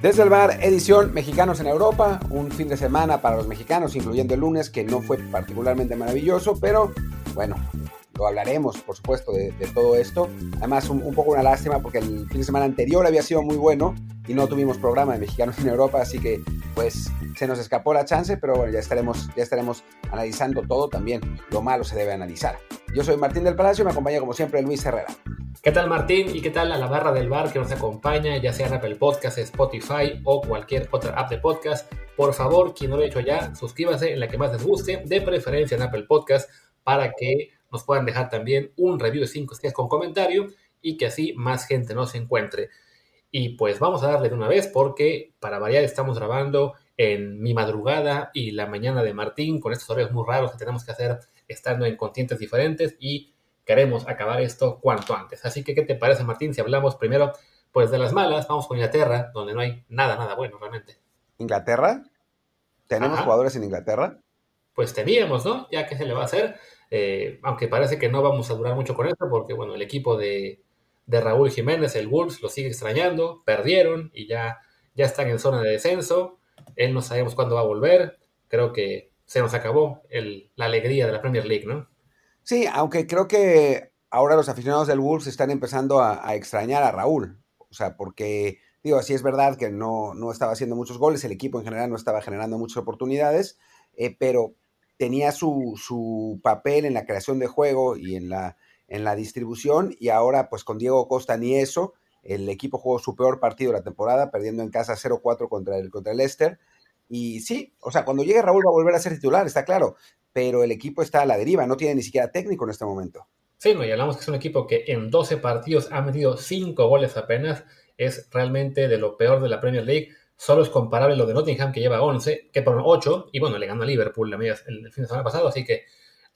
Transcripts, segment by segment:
Desde el bar, edición Mexicanos en Europa, un fin de semana para los mexicanos, incluyendo el lunes, que no fue particularmente maravilloso, pero bueno, lo hablaremos, por supuesto, de, todo esto. Además, un, poco una lástima porque el fin de semana anterior había sido muy bueno y no tuvimos programa de Mexicanos en Europa, así que pues se nos escapó la chance, pero bueno, ya estaremos, ya estaremos analizando todo también. Lo malo se debe analizar. Yo soy Martín del Palacio, me acompaña como siempre Luis Herrera. ¿Qué tal Martín? ¿Y qué tal a la barra del bar que nos acompaña, ya sea en Apple Podcast, Spotify o cualquier otra app de podcast? Por favor, quien no lo ha hecho ya, suscríbase en la que más les guste, de preferencia en Apple Podcast, para que nos puedan dejar también un review de 5 estrellas con comentario y que así más gente nos encuentre. Y pues vamos a darle de una vez porque para variar estamos grabando en mi madrugada y la mañana de Martín con estos horarios muy raros que tenemos que hacer estando en continentes diferentes y queremos acabar esto cuanto antes. Así que, ¿qué te parece, Martín? Si hablamos primero, pues de las malas, vamos con Inglaterra, donde no hay nada, nada bueno realmente. ¿Inglaterra? ¿Tenemos jugadores en Inglaterra? Pues teníamos, ¿no? Ya que se le va a hacer, eh, aunque parece que no vamos a durar mucho con esto, porque, bueno, el equipo de, Raúl Jiménez, el Wolves, lo sigue extrañando, perdieron y ya, ya están en zona de descenso. Él no sabemos cuándo va a volver. Creo que se nos acabó la alegría de la Premier League, ¿no? Sí, aunque creo que ahora los aficionados del Wolves están empezando a, extrañar a Raúl. O sea, porque, digo, así es verdad que no, no, estaba haciendo muchos goles, el equipo en general no estaba generando muchas oportunidades, eh, pero tenía su, su, papel en la creación de juego y en la, en la distribución, y ahora, pues con Diego Costa ni eso. El equipo jugó su peor partido de la temporada, perdiendo en casa 0-4 contra el, contra el Leicester. Y sí, o sea, cuando llegue Raúl va a volver a ser titular, está claro, pero el equipo está a la deriva, no tiene ni siquiera técnico en este momento. Sí, no, y hablamos que es un equipo que en 12 partidos ha metido 5 goles apenas, es realmente de lo peor de la Premier League. Solo es comparable lo de Nottingham, que lleva 11, que por 8, y bueno, le ganó a Liverpool la media, el, fin de semana pasado, así que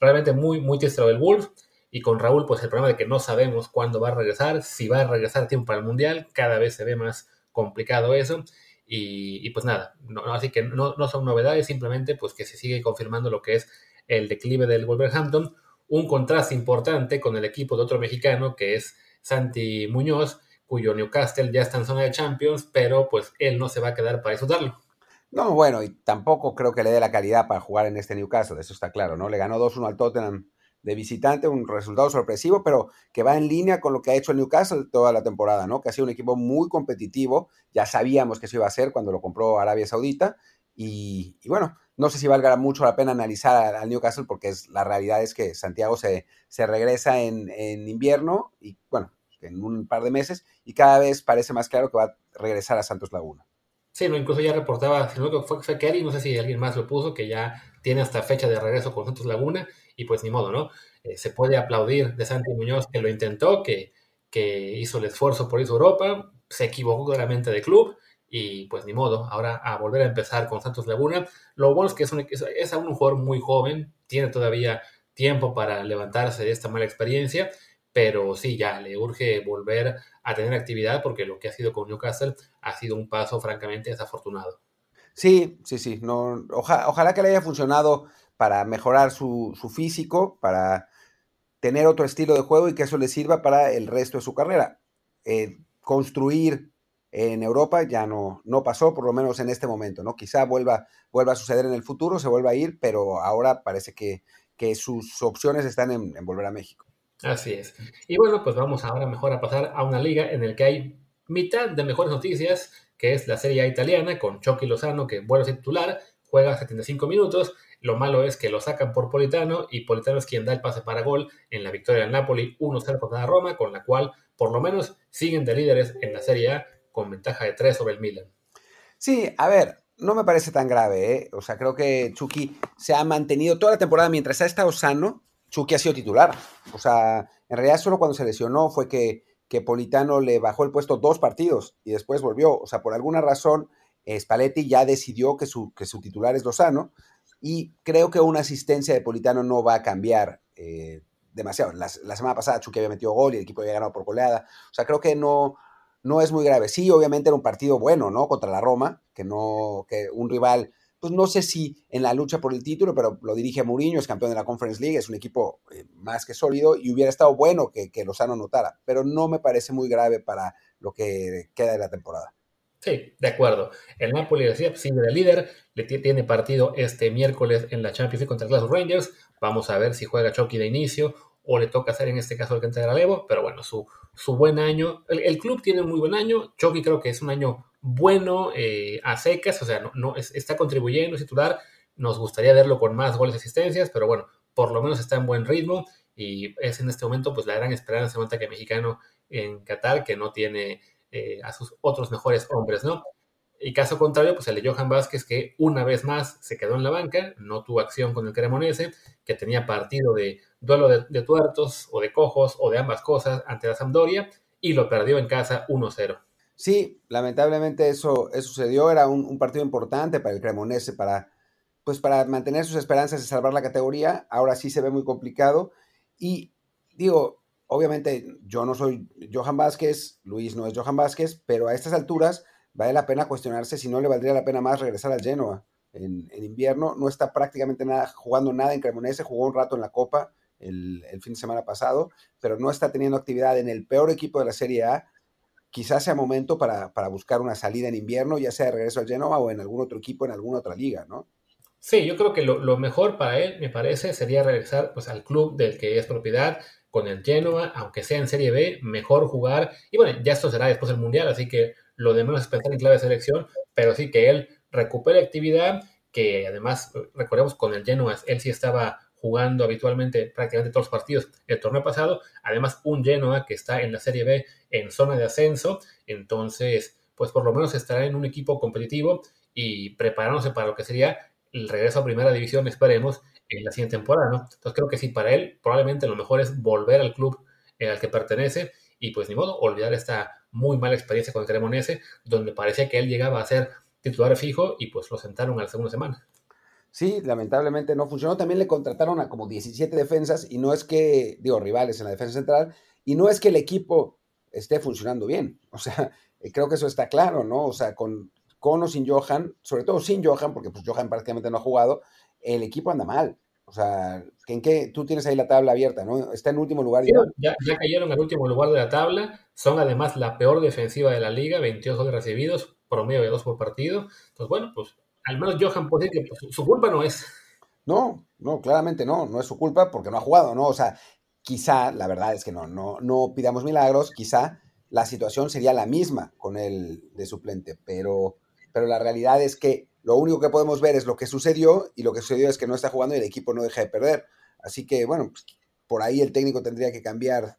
realmente muy, muy triste lo del Wolves. Y con Raúl, pues el problema de que no sabemos cuándo va a regresar, si va a regresar tiempo para el Mundial, cada vez se ve más complicado eso. Y, pues nada, así que no, no, son novedades, simplemente pues que se sigue confirmando lo que es el declive del Wolverhampton, un contraste importante con el equipo de otro mexicano que es Santi Muñoz, cuyo Newcastle ya está en zona de Champions, pero pues él no se va a quedar para disfrutarlo. No, bueno, y tampoco creo que le dé la calidad para jugar en este Newcastle, eso está claro, ¿no? Le ganó 2-1 al Tottenham de visitante, un resultado sorpresivo, pero que va en línea con lo que ha hecho el Newcastle toda la temporada, ¿no? Que ha sido un equipo muy competitivo, ya sabíamos que eso iba a ser cuando lo compró Arabia Saudita, y, bueno, no sé si valga mucho la pena analizar al Newcastle porque es, la realidad es que Santiago se, se regresa en, en, invierno y bueno, en un par de meses y cada vez parece más claro que va a regresar a Santos Laguna. Sí, no, incluso ya reportaba, si no fue, fue no sé si alguien más lo puso, que ya tiene hasta fecha de regreso con Santos Laguna y pues ni modo, ¿no? Eh, se puede aplaudir de Santi Muñoz que lo intentó, que, que hizo el esfuerzo por ir a Europa, se equivocó claramente de club y pues ni modo, ahora a volver a empezar con Santos Laguna. Lo bueno es que es, un, es aún un jugador muy joven, tiene todavía tiempo para levantarse de esta mala experiencia, pero sí, ya le urge volver a tener actividad porque lo que ha sido con Newcastle ha sido un paso francamente desafortunado. Sí, sí, sí, no, ojalá que le haya funcionado para mejorar su, físico, para tener otro estilo de juego y que eso le sirva para el resto de su carrera. Eh, construir en Europa ya no, no pasó, por lo menos en este momento, ¿no? Quizá vuelva, vuelva a suceder en el futuro, se vuelva a ir, pero ahora parece que, sus opciones están en, en, volver a México. Así es. Y bueno, pues vamos ahora mejor a pasar a una liga en la que hay mitad de mejores noticias que es la Serie A italiana, con Chucky Lozano, que vuelve a ser titular, juega 75 minutos. Lo malo es que lo sacan por Politano y Politano es quien da el pase para gol en la victoria del Napoli 1-0 contra Roma, con la cual por lo menos siguen de líderes en la Serie A con ventaja de 3 sobre el Milan. Sí, a ver, no me parece tan grave, ¿eh? O sea, creo que Chucky se ha mantenido toda la temporada mientras ha estado sano. Chucky ha sido titular. O sea, en realidad solo cuando se lesionó fue que, que Politano le bajó el puesto dos partidos y después volvió. O sea, por alguna razón, Spalletti ya decidió que su, que su titular es Lozano y creo que una asistencia de Politano no va a cambiar eh, demasiado. La, la, semana pasada Chucky había metido gol y el equipo había ganado por goleada. O sea, creo que no, no es muy grave. Sí, obviamente era un partido bueno, ¿no? Contra la Roma, que no, que un rival, pues no sé si en la lucha por el título, pero lo dirige Mourinho, es campeón de la Conference League, es un equipo eh, más que sólido y hubiera estado bueno que, que Lozano notara, pero no me parece muy grave para lo que queda de la temporada. Sí, de acuerdo. El Napoli decía, sigue de líder, le tiene partido este miércoles en la Champions League contra Glasgow Rangers. Vamos a ver si juega Chucky de inicio o le toca hacer en este caso el que de Evo, pero bueno, su, su buen año. El, club tiene un muy buen año. Chucky creo que es un año bueno eh, a secas, o sea, no, no es, está contribuyendo, titular. Nos gustaría verlo con más goles y asistencias, pero bueno, por lo menos está en buen ritmo y es en este momento pues la gran esperanza de un ataque mexicano en Qatar que no tiene eh, a sus otros mejores hombres, ¿no? Y caso contrario, pues el de Johan Vázquez, que una vez más se quedó en la banca, no tuvo acción con el Cremonese, que tenía partido de duelo de, tuertos o de cojos o de ambas cosas ante la Sampdoria y lo perdió en casa 1-0. Sí, lamentablemente eso, eso sucedió, era un, un, partido importante para el Cremonese, para, pues para mantener sus esperanzas de salvar la categoría, ahora sí se ve muy complicado. Y digo, obviamente yo no soy Johan Vázquez, Luis no es Johan Vázquez, pero a estas alturas vale la pena cuestionarse si no le valdría la pena más regresar al Genoa. En, en, invierno no está prácticamente nada, jugando nada en Cremonese, jugó un rato en la Copa el, el, fin de semana pasado, pero no está teniendo actividad en el peor equipo de la Serie A. Quizás sea momento para, para buscar una salida en invierno, ya sea de regreso al Genoa o en algún otro equipo, en alguna otra liga, ¿no? Sí, yo creo que lo, lo, mejor para él, me parece, sería regresar pues, al club del que es propiedad, con el Genoa, aunque sea en Serie B, mejor jugar. Y bueno, ya esto será después del Mundial, así que lo de menos es pensar en clave de selección, pero sí que él recupere actividad, que además, recordemos, con el Genoa, él sí estaba jugando habitualmente prácticamente todos los partidos el torneo pasado, además un Genoa que está en la Serie B en zona de ascenso, entonces, pues por lo menos estará en un equipo competitivo y preparándose para lo que sería el regreso a primera división, esperemos, en la siguiente temporada, ¿no? Entonces creo que sí, para él probablemente lo mejor es volver al club al que pertenece y pues ni modo, olvidar esta muy mala experiencia con el Cremonese, donde parecía que él llegaba a ser titular fijo y pues lo sentaron a la segunda semana. Sí, lamentablemente no funcionó. También le contrataron a como 17 defensas y no es que, digo, rivales en la defensa central, y no es que el equipo esté funcionando bien. O sea, creo que eso está claro, ¿no? O sea, con, con o sin Johan, sobre todo sin Johan, porque pues Johan prácticamente no ha jugado, el equipo anda mal. O sea, ¿en qué? Tú tienes ahí la tabla abierta, ¿no? Está en último lugar. Ya. Ya, ya cayeron al último lugar de la tabla. Son además la peor defensiva de la liga, 22 goles recibidos, promedio de dos por partido. Entonces, bueno, pues al menos Johan puede decir que pues, su culpa no es. No, no, claramente no, no es su culpa porque no ha jugado, ¿no? O sea, quizá, la verdad es que no, no, no pidamos milagros, quizá la situación sería la misma con el de suplente, pero, pero la realidad es que lo único que podemos ver es lo que sucedió y lo que sucedió es que no está jugando y el equipo no deja de perder. Así que, bueno, pues, por ahí el técnico tendría que cambiar,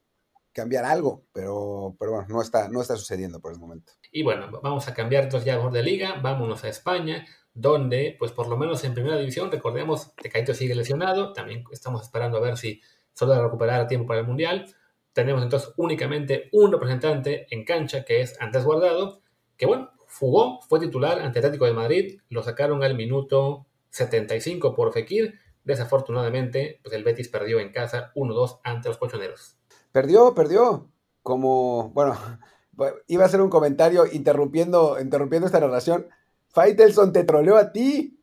cambiar algo, pero, pero bueno, no está, no está sucediendo por el momento. Y bueno, vamos a cambiar entonces ya de liga, vámonos a España, donde, pues por lo menos en primera división, recordemos, Tecaito sigue lesionado, también estamos esperando a ver si solo va a recuperar a tiempo para el Mundial. Tenemos entonces únicamente un representante en cancha, que es Andrés Guardado, que bueno, Fugó, fue titular ante Atlético de Madrid, lo sacaron al minuto 75 por Fekir. Desafortunadamente, pues el Betis perdió en casa 1-2 ante los colchoneros. Perdió, perdió. Como, bueno, iba a hacer un comentario interrumpiendo, interrumpiendo esta narración. Faitelson te troleó a ti.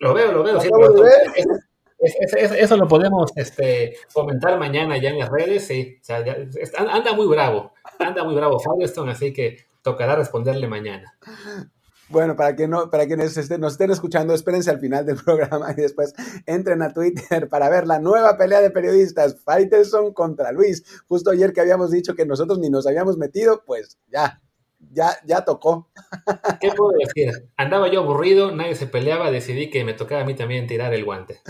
Lo veo, lo veo. Sí, lo es, es, es, eso lo podemos este, comentar mañana ya en las redes. Sí, o sea, ya, anda muy bravo, anda muy bravo Faitelson, así que tocará responderle mañana. Bueno, para que no, para quienes estén, nos estén escuchando, espérense al final del programa y después entren a Twitter para ver la nueva pelea de periodistas, Faitelson contra Luis. Justo ayer que habíamos dicho que nosotros ni nos habíamos metido, pues ya, ya, ya tocó. ¿Qué puedo decir? Andaba yo aburrido, nadie se peleaba, decidí que me tocaba a mí también tirar el guante.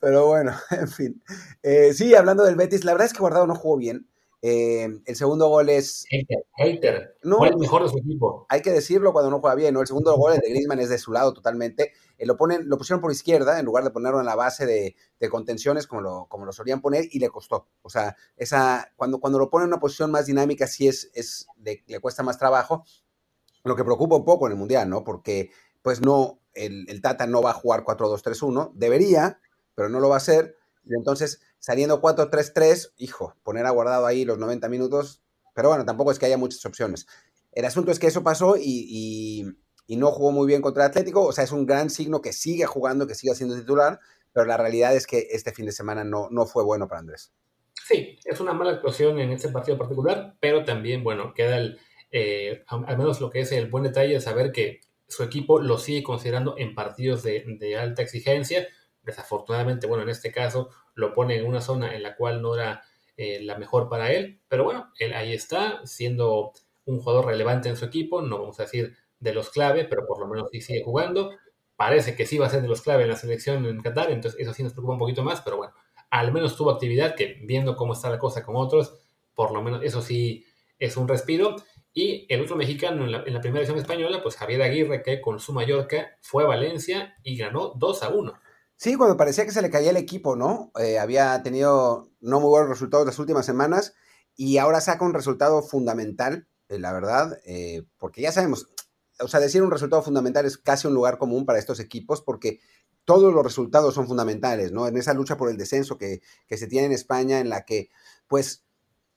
Pero bueno, en fin. Eh, sí, hablando del Betis, la verdad es que Guardado no jugó bien. Eh, el segundo gol es. Hater, hater. No, fue el mejor de su equipo. Hay que decirlo cuando no juega bien, ¿no? El segundo gol, el de Griezmann, es de su lado totalmente. Eh, lo, ponen, lo pusieron por izquierda en lugar de ponerlo en la base de, contenciones como lo, como lo solían poner y le costó. O sea, esa, cuando, cuando lo ponen en una posición más dinámica, sí es, es le cuesta más trabajo. Lo que preocupa un poco en el Mundial, ¿no? Porque, pues no, el, el Tata no va a jugar 4-2-3-1. Debería, pero no lo va a hacer. Y entonces, saliendo 4-3-3, hijo, poner a guardado ahí los 90 minutos, pero bueno, tampoco es que haya muchas opciones. El asunto es que eso pasó y, no jugó muy bien contra el Atlético, o sea, es un gran signo que sigue jugando, que siga siendo titular, pero la realidad es que este fin de semana no, no fue bueno para Andrés. Sí, es una mala actuación en este partido particular, pero también, bueno, queda eh, al menos lo que es el buen detalle de saber que su equipo lo sigue considerando en partidos de, de alta exigencia, Desafortunadamente, bueno, en este caso lo pone en una zona en la cual no era eh, la mejor para él, pero bueno, él ahí está, siendo un jugador relevante en su equipo, no vamos a decir de los clave, pero por lo menos sí sigue jugando. Parece que sí va a ser de los clave en la selección en Qatar, entonces eso sí nos preocupa un poquito más, pero bueno, al menos tuvo actividad que viendo cómo está la cosa con otros, por lo menos eso sí es un respiro. Y el otro mexicano en la, primera edición española, pues Javier Aguirre, que con su Mallorca fue a Valencia y ganó 2 a 1. Sí, cuando parecía que se le caía el equipo, ¿no? Eh, había tenido no muy buenos resultados las últimas semanas y ahora saca un resultado fundamental, eh, la verdad, eh, porque ya sabemos, o sea, decir un resultado fundamental es casi un lugar común para estos equipos porque todos los resultados son fundamentales, ¿no? En esa lucha por el descenso que, que se tiene en España, en la que, pues,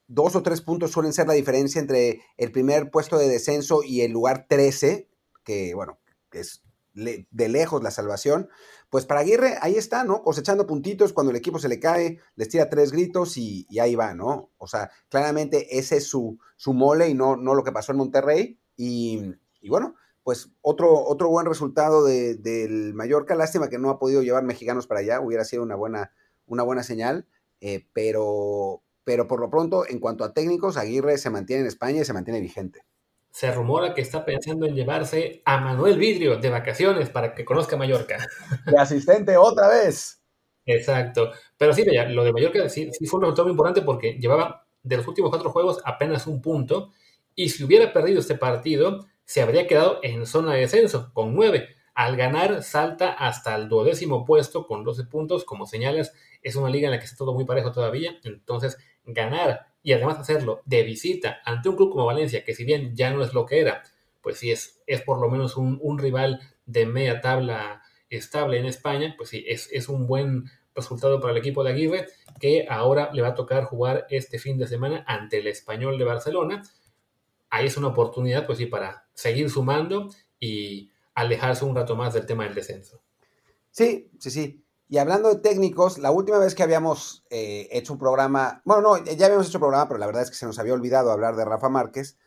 dos o tres puntos suelen ser la diferencia entre el primer puesto de descenso y el lugar 13, que, bueno, es de lejos la salvación, pues para Aguirre ahí está, ¿no? Cosechando puntitos cuando el equipo se le cae, les tira tres gritos y, ahí va, ¿no? O sea, claramente ese es su, su mole y no, no lo que pasó en Monterrey. Y, bueno, pues otro, otro buen resultado del Mallorca. Lástima que no ha podido llevar mexicanos para allá, hubiera sido una buena, una buena señal, eh, pero, pero por lo pronto, en cuanto a técnicos, Aguirre se mantiene en España y se mantiene vigente se rumora que está pensando en llevarse a Manuel Vidrio de vacaciones para que conozca Mallorca. De asistente otra vez. Exacto. Pero sí, lo de Mallorca sí, fue un resultado muy importante porque llevaba de los últimos cuatro juegos apenas un punto. Y si hubiera perdido este partido, se habría quedado en zona de descenso con nueve. Al ganar, salta hasta el duodécimo puesto con 12 puntos. Como señalas, es una liga en la que está todo muy parejo todavía. Entonces, ganar y además hacerlo de visita ante un club como Valencia, que si bien ya no es lo que era, pues sí es, es por lo menos un, rival de media tabla estable en España, pues sí, es, es, un buen resultado para el equipo de Aguirre, que ahora le va a tocar jugar este fin de semana ante el español de Barcelona. Ahí es una oportunidad, pues sí, para seguir sumando y alejarse un rato más del tema del descenso. Sí, sí, sí. Y hablando de técnicos, la última vez que habíamos eh, hecho un programa, bueno, no, ya habíamos hecho programa, pero la verdad es que se nos había olvidado hablar de Rafa Márquez,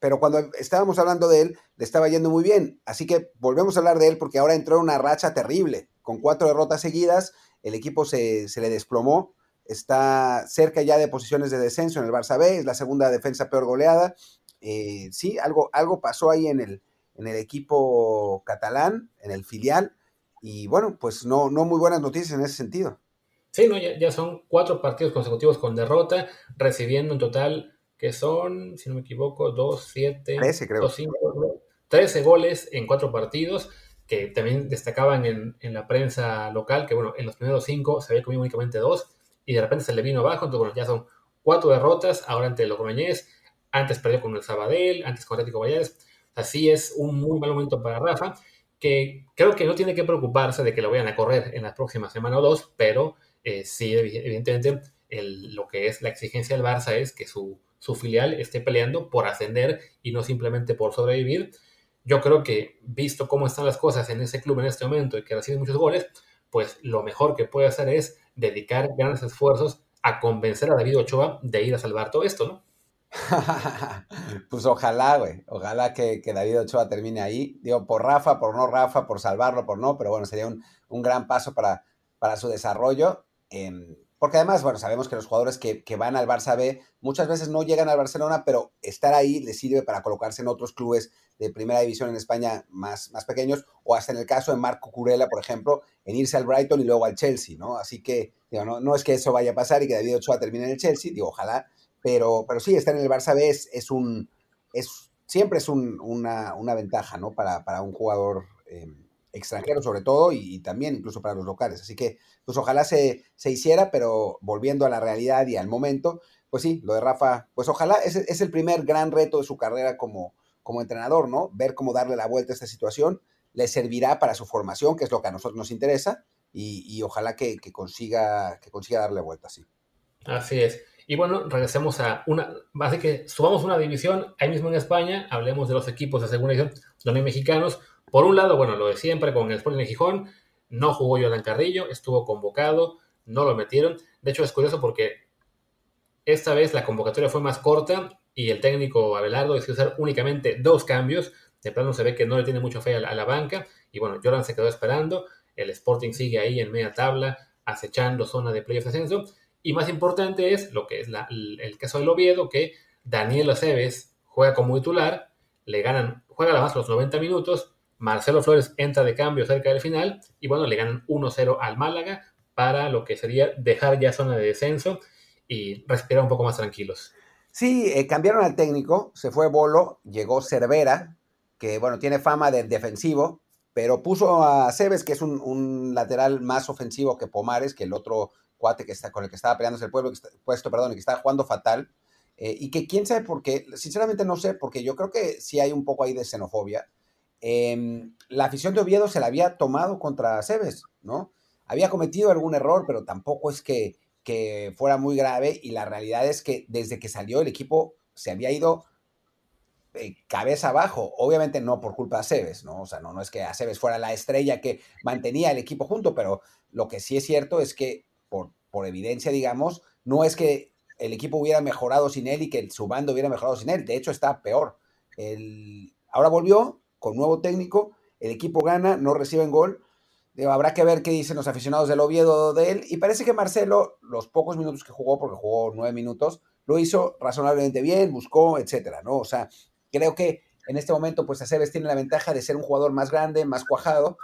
pero cuando estábamos hablando de él, le estaba yendo muy bien. Así que volvemos a hablar de él porque ahora entró en una racha terrible, con cuatro derrotas seguidas, el equipo se, le desplomó, está cerca ya de posiciones de descenso en el Barça B, es la segunda defensa peor goleada. Eh, sí, algo, algo pasó ahí en el, en el equipo catalán, en el filial y bueno, pues no, no muy buenas noticias en ese sentido. Sí, no, ya, son cuatro partidos consecutivos con derrota, recibiendo en total que son, si no me equivoco, dos, siete, 13, creo. 13 goles en cuatro partidos, que también destacaban en, en, la prensa local, que bueno, en los primeros cinco se había comido únicamente dos, y de repente se le vino abajo, entonces bueno, ya son cuatro derrotas, ahora ante los Romañés, antes perdió con el Sabadell, antes con Atlético Vallares, así es un muy mal momento para Rafa, que creo que no tiene que preocuparse de que lo vayan a correr en la próxima semana o dos, pero eh, sí, evidentemente, lo que es la exigencia del Barça es que su, filial esté peleando por ascender y no simplemente por sobrevivir. Yo creo que, visto cómo están las cosas en ese club en este momento y que recibe muchos goles, pues lo mejor que puede hacer es dedicar grandes esfuerzos a convencer a David Ochoa de ir a salvar todo esto, ¿no? pues ojalá, güey. Ojalá que, David Ochoa termine ahí. Digo, por Rafa, por no Rafa, por salvarlo, por no, pero bueno, sería un, gran paso para, para su desarrollo. Em, porque además, bueno, sabemos que los jugadores que, que, van al Barça B muchas veces no llegan al Barcelona, pero estar ahí les sirve para colocarse en otros clubes de primera división en España más, más pequeños, o hasta en el caso de Marco Curela, por ejemplo, en irse al Brighton y luego al Chelsea, ¿no? Así que, digo, no, no es que eso vaya a pasar y que David Ochoa termine en el Chelsea, digo, ojalá, pero, pero sí, estar en el Barça B es, es un, es, siempre es un, una, una, ventaja, ¿no? Para, para un jugador... Eh, extranjero sobre todo y, y, también incluso para los locales. Así que, pues ojalá se, se, hiciera, pero volviendo a la realidad y al momento, pues sí, lo de Rafa, pues ojalá es, es el primer gran reto de su carrera como, como entrenador, ¿no? Ver cómo darle la vuelta a esta situación le servirá para su formación, que es lo que a nosotros nos interesa, y, y ojalá que, que, consiga, que consiga darle vuelta, sí. Así es. Y bueno, regresemos a una, así que subamos una división ahí mismo en España, hablemos de los equipos de segunda división donde hay mexicanos, por un lado, bueno, lo de siempre con el Sporting de Gijón, no jugó Jordan Carrillo, estuvo convocado, no lo metieron. De hecho, es curioso porque esta vez la convocatoria fue más corta y el técnico Abelardo decidió hacer únicamente dos cambios. De plano se ve que no le tiene mucha fe a la, banca y bueno, Jordan se quedó esperando. El Sporting sigue ahí en media tabla, acechando zona de playoff ascenso. Y más importante es lo que es el, caso del Oviedo, que Daniel Aceves juega como titular, le ganan, juega además los 90 minutos, Marcelo Flores entra de cambio cerca del final y bueno, le ganan 1-0 al Málaga para lo que sería dejar ya zona de descenso y respirar un poco más tranquilos. Sí, eh, cambiaron al técnico, se fue Bolo, llegó Cervera, que bueno, tiene fama de defensivo, pero puso a Cebes, que es un, lateral más ofensivo que Pomares, que el otro cuate que está, con el que estaba peleándose el pueblo, que está, puesto, perdón, que estaba jugando fatal, eh, y que quién sabe por qué, sinceramente no sé, porque yo creo que sí hay un poco ahí de xenofobia, eh, la afición de Oviedo se la había tomado contra Cebes, ¿no? Había cometido algún error, pero tampoco es que, que, fuera muy grave y la realidad es que desde que salió el equipo se había ido eh, cabeza abajo, obviamente no por culpa de Cebes, ¿no? O sea, no, no es que Aceves fuera la estrella que mantenía el equipo junto, pero lo que sí es cierto es que por, evidencia, digamos, no es que el equipo hubiera mejorado sin él y que su bando hubiera mejorado sin él, de hecho está peor. El, ahora volvió, con nuevo técnico, el equipo gana, no reciben gol. Digo, habrá que ver qué dicen los aficionados del Oviedo de él. Y parece que Marcelo, los pocos minutos que jugó, porque jugó nueve minutos, lo hizo razonablemente bien, buscó, etcétera, ¿no? O sea, creo que en este momento, pues Aceves tiene la ventaja de ser un jugador más grande, más cuajado,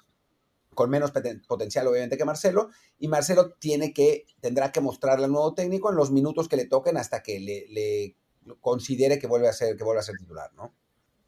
con menos potencial, obviamente, que Marcelo. Y Marcelo tiene que, tendrá que mostrarle al nuevo técnico en los minutos que le toquen hasta que le, considere que vuelve a ser, que vuelve a ser titular, ¿no?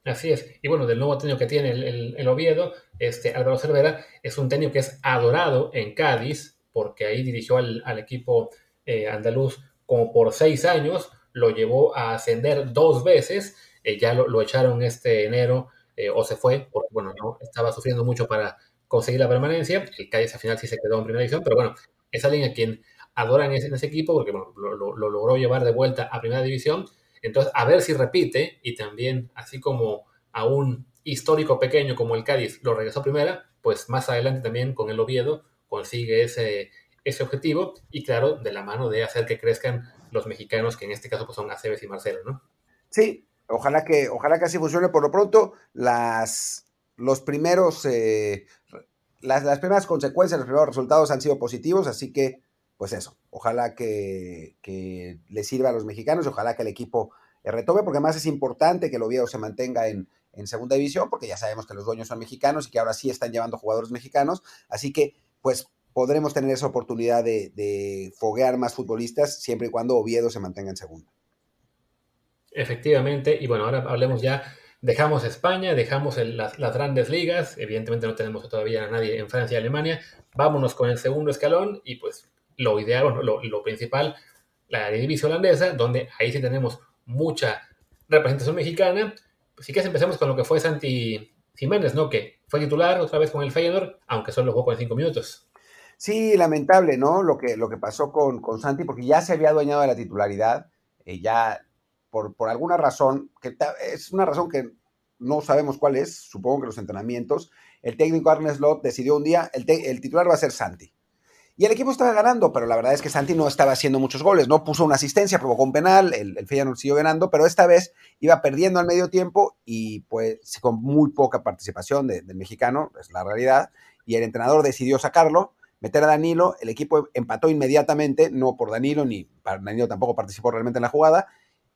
Así es. Y bueno, del nuevo técnico que tiene el, el, el, Oviedo, este Álvaro Cervera, es un técnico que es adorado en Cádiz, porque ahí dirigió al, al equipo eh, andaluz como por seis años, lo llevó a ascender dos veces, eh, ya lo, lo, echaron este enero eh, o se fue, porque bueno, no estaba sufriendo mucho para conseguir la permanencia. El Cádiz al final sí se quedó en primera división, pero bueno, es alguien a quien adoran en ese, en ese equipo, porque lo, lo, lo logró llevar de vuelta a primera división entonces, a ver si repite y también, así como a un histórico pequeño como el Cádiz lo regresó primera, pues más adelante también con el Oviedo consigue ese, ese objetivo y claro, de la mano de hacer que crezcan los mexicanos, que en este caso pues son Aceves y Marcelo, ¿no? Sí, ojalá que, ojalá que así funcione. Por lo pronto, las, los primeros, eh, las, las primeras consecuencias, los primeros resultados han sido positivos, así que pues eso, ojalá que, que, le sirva a los mexicanos y ojalá que el equipo retome, porque además es importante que el Oviedo se mantenga en, en, segunda división, porque ya sabemos que los dueños son mexicanos y que ahora sí están llevando jugadores mexicanos, así que pues podremos tener esa oportunidad de, de foguear más futbolistas siempre y cuando Oviedo se mantenga en segunda. Efectivamente, y bueno, ahora hablemos ya, dejamos España, dejamos las, grandes ligas, evidentemente no tenemos todavía a nadie en Francia y Alemania, vámonos con el segundo escalón y pues lo ideal, bueno, lo, principal, la división holandesa, donde ahí sí tenemos mucha representación mexicana. Pues sí que empecemos con lo que fue Santi Jiménez, ¿no? Que fue titular otra vez con el Feyenoord, aunque solo jugó en cinco minutos. Sí, lamentable, ¿no? Lo que, lo que pasó con, con Santi, porque ya se había adueñado de la titularidad, eh, ya por, alguna razón, que es una razón que no sabemos cuál es, supongo que los entrenamientos, el técnico Arne Slot decidió un día, el, titular va a ser Santi. Y el equipo estaba ganando, pero la verdad es que Santi no estaba haciendo muchos goles, no puso una asistencia, provocó un penal, el, el Feyenoord siguió ganando, pero esta vez iba perdiendo al medio tiempo y pues con muy poca participación del de mexicano, es la realidad, y el entrenador decidió sacarlo, meter a Danilo, el equipo empató inmediatamente, no por Danilo, ni Danilo tampoco participó realmente en la jugada,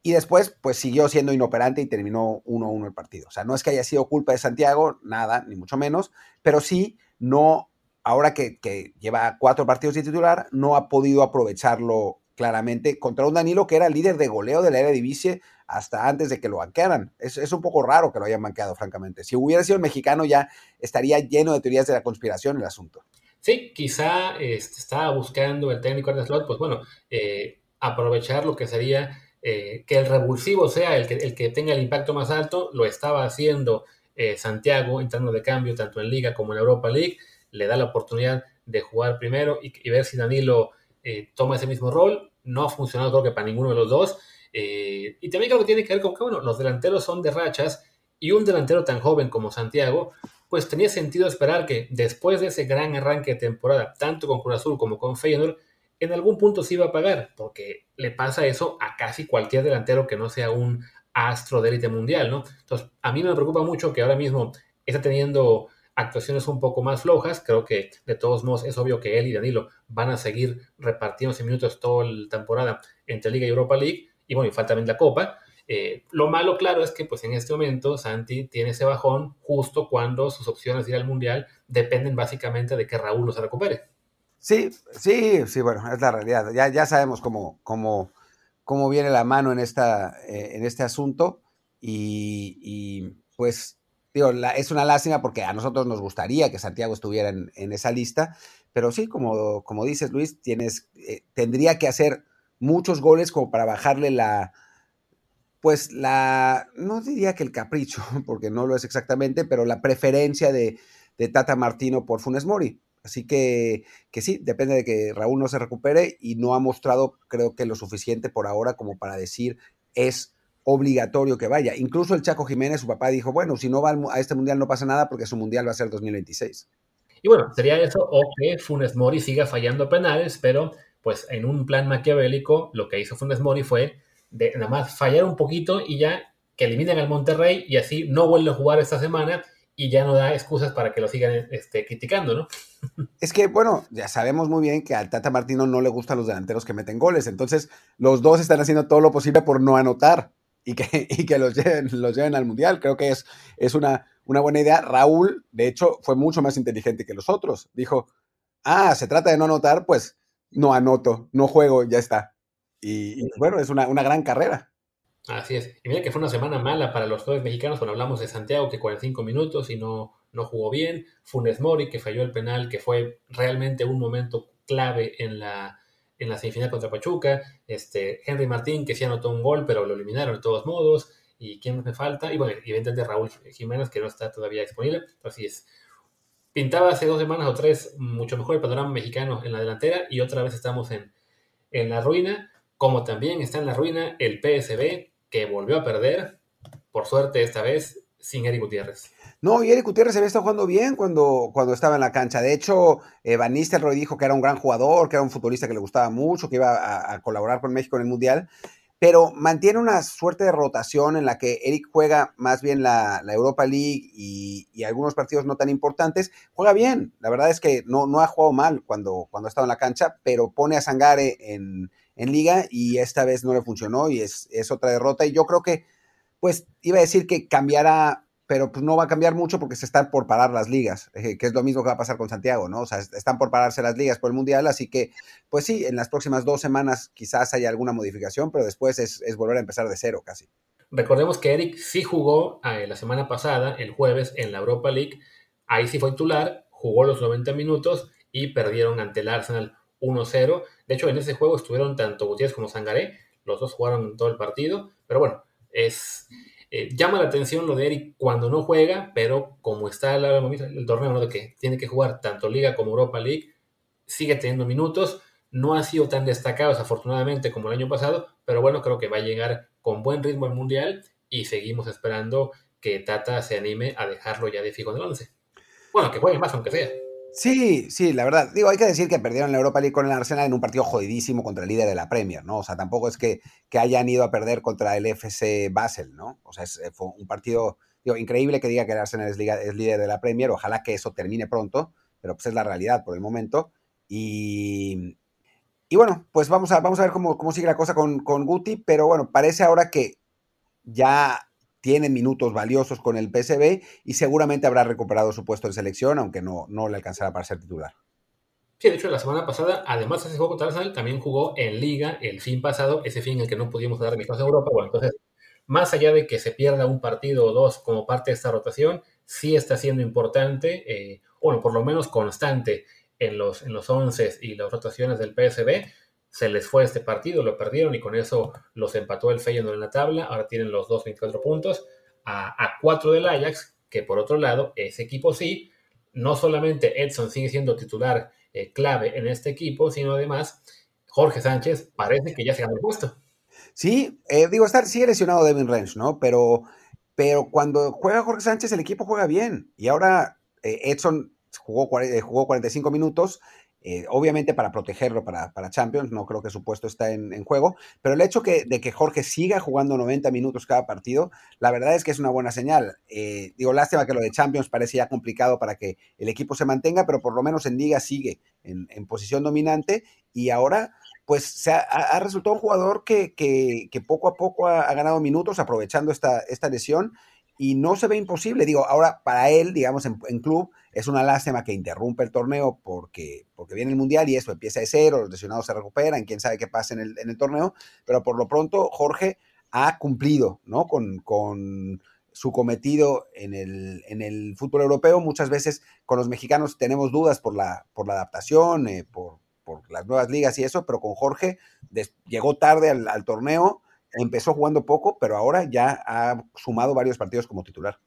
y después pues siguió siendo inoperante y terminó 1-1 el partido. O sea, no es que haya sido culpa de Santiago, nada, ni mucho menos, pero sí no, ahora que, lleva cuatro partidos de titular, no ha podido aprovecharlo claramente contra un Danilo que era líder de goleo de la Eredivisie hasta antes de que lo banquearan. Es, es, un poco raro que lo hayan banqueado, francamente. Si hubiera sido el mexicano ya estaría lleno de teorías de la conspiración el asunto. Sí, quizá este, estaba buscando el técnico de slot, pues bueno, eh, aprovechar lo que sería eh, que el revulsivo sea el que, el que tenga el impacto más alto, lo estaba haciendo eh, Santiago entrando de cambio tanto en Liga como en Europa League, le da la oportunidad de jugar primero y, ver si Danilo eh, toma ese mismo rol. No ha funcionado creo que para ninguno de los dos. Y también creo que tiene que ver con que, bueno, los delanteros son de rachas y un delantero tan joven como Santiago, pues tenía sentido esperar que después de ese gran arranque de temporada, tanto con Cruz Azul como con Feyenoord, en algún punto se iba a pagar, porque le pasa eso a casi cualquier delantero que no sea un astro de élite mundial, ¿no? Entonces, a mí me preocupa mucho que ahora mismo está teniendo actuaciones un poco más flojas. Creo que de todos modos es obvio que él y Danilo van a seguir repartiéndose minutos toda la temporada entre Liga y Europa League. Y bueno, y falta también la Copa. Eh, lo malo, claro, es que pues en este momento Santi tiene ese bajón justo cuando sus opciones de ir al Mundial dependen básicamente de que Raúl no se recupere. Sí, sí, sí, bueno, es la realidad. Ya, ya sabemos cómo, cómo, cómo viene la mano en, esta, eh, en este asunto y, y pues Digo, la, es una lástima porque a nosotros nos gustaría que Santiago estuviera en, esa lista, pero sí, como, como dices Luis, tienes, eh, tendría que hacer muchos goles como para bajarle la, pues la, no diría que el capricho, porque no lo es exactamente, pero la preferencia de, de Tata Martino por Funes Mori. Así que, que sí, depende de que Raúl no se recupere y no ha mostrado, creo que lo suficiente por ahora como para decir es obligatorio que vaya. Incluso el Chaco Jiménez, su papá, dijo, bueno, si no va a este mundial no pasa nada porque su mundial va a ser 2026. Y bueno, sería eso o que Funes Mori siga fallando penales, pero pues en un plan maquiavélico lo que hizo Funes Mori fue de nada más fallar un poquito y ya que eliminen al Monterrey y así no vuelve a jugar esta semana y ya no da excusas para que lo sigan este, criticando, ¿no? Es que, bueno, ya sabemos muy bien que al Tata Martino no le gustan los delanteros que meten goles, entonces los dos están haciendo todo lo posible por no anotar y que, y que los, lleven, los lleven al Mundial. Creo que es, es una, una buena idea. Raúl, de hecho, fue mucho más inteligente que los otros. Dijo, ah, se trata de no anotar, pues no anoto, no juego, ya está. Y, y bueno, es una, una, gran carrera. Así es. Y mira que fue una semana mala para los dos mexicanos cuando hablamos de Santiago, que 45 minutos y no, no jugó bien. Funes Mori, que falló el penal, que fue realmente un momento clave en la, en la semifinal contra Pachuca, este, Henry Martín, que sí anotó un gol, pero lo eliminaron de todos modos, y quién me falta, y bueno, evidentemente Raúl Jiménez, que no está todavía disponible, así es. Pintaba hace dos semanas o tres mucho mejor el panorama mexicano en la delantera, y otra vez estamos en, en la ruina, como también está en la ruina el PSB, que volvió a perder, por suerte esta vez, sin Eric Gutiérrez. No, y Eric Gutiérrez había estado jugando bien cuando, cuando estaba en la cancha. De hecho, eh, Van Nistelrooy dijo que era un gran jugador, que era un futbolista que le gustaba mucho, que iba a, colaborar con México en el Mundial, pero mantiene una suerte de rotación en la que Eric juega más bien la, Europa League y, algunos partidos no tan importantes. Juega bien, la verdad es que no, no ha jugado mal cuando, cuando ha en la cancha, pero pone a Sangare en, en liga y esta vez no le funcionó y es, es otra derrota. Y yo creo que, pues, iba a decir que cambiará pero pues no va a cambiar mucho porque se están por parar las ligas, eh, que es lo mismo que va a pasar con Santiago, ¿no? O sea, están por pararse las ligas por el Mundial, así que, pues sí, en las próximas dos semanas quizás haya alguna modificación, pero después es, volver a empezar de cero casi. Recordemos que Eric sí jugó eh, la semana pasada, el jueves, en la Europa League, ahí sí fue titular, jugó los 90 minutos y perdieron ante el Arsenal 1-0. De hecho, en ese juego estuvieron tanto Gutiérrez como Sangaré, los dos jugaron todo el partido, pero bueno, es eh, llama la atención lo de Eric cuando no juega, pero como está el, torneo ¿no? de que tiene que jugar tanto Liga como Europa League, sigue teniendo minutos. No ha sido tan destacado, desafortunadamente, como el año pasado, pero bueno, creo que va a llegar con buen ritmo al Mundial y seguimos esperando que Tata se anime a dejarlo ya de fijo en el 11. Bueno, que juegue más, aunque sea. Sí, sí, la verdad. Digo, hay que decir que perdieron la Europa League con el Arsenal en un partido jodidísimo contra el líder de la Premier, ¿no? O sea, tampoco es que, que hayan ido a perder contra el FC Basel, ¿no? O sea, es, eh, fue un partido, digo, increíble que diga que el Arsenal es, es líder de la Premier. Ojalá que eso termine pronto, pero pues es la realidad por el momento. Y, y bueno, pues vamos a, vamos a ver cómo, cómo sigue la cosa con, con Guti, pero bueno, parece ahora que ya tiene minutos valiosos con el PSB y seguramente habrá recuperado su puesto en selección, aunque no, no le alcanzará para ser titular. Sí, de hecho, la semana pasada, además de ese juego contra Arsenal, también jugó en Liga el fin pasado, ese fin en el que no pudimos dar mi a Europa. Bueno, entonces, más allá de que se pierda un partido o dos como parte de esta rotación, sí está siendo importante, eh, bueno, por lo menos constante en los, en los 11 y las rotaciones del PSB. Se les fue este partido, lo perdieron y con eso los empató el Feyenoord en la tabla. Ahora tienen los dos 24 puntos a, a 4 del Ajax, que por otro lado, ese equipo sí, no solamente Edson sigue siendo titular eh, clave en este equipo, sino además Jorge Sánchez parece que ya se ha el puesto. Sí, eh, digo, estar, sigue lesionado Devin Range, ¿no? Pero, pero cuando juega Jorge Sánchez, el equipo juega bien. Y ahora eh, Edson jugó, jugó 45 minutos eh, obviamente para protegerlo para, Champions, no creo que su puesto está en, juego, pero el hecho que, de que Jorge siga jugando 90 minutos cada partido, la verdad es que es una buena señal. Eh, digo, lástima que lo de Champions parece ya complicado para que el equipo se mantenga, pero por lo menos en Liga sigue en, posición dominante y ahora pues se ha, resultado un jugador que, poco a poco ha, ganado minutos aprovechando esta, esta lesión y no se ve imposible. Digo, ahora para él, digamos, en, club, es una lástima que interrumpe el torneo porque, porque viene el Mundial y eso empieza de cero, los lesionados se recuperan, quién sabe qué pasa en el, en el torneo, pero por lo pronto Jorge ha cumplido, ¿no? Con, con su cometido en el, en el, fútbol europeo. Muchas veces con los mexicanos tenemos dudas por la, por la adaptación, eh, por, por, las nuevas ligas y eso, pero con Jorge llegó tarde al, al torneo empezó jugando poco, pero ahora ya ha sumado varios partidos como titular.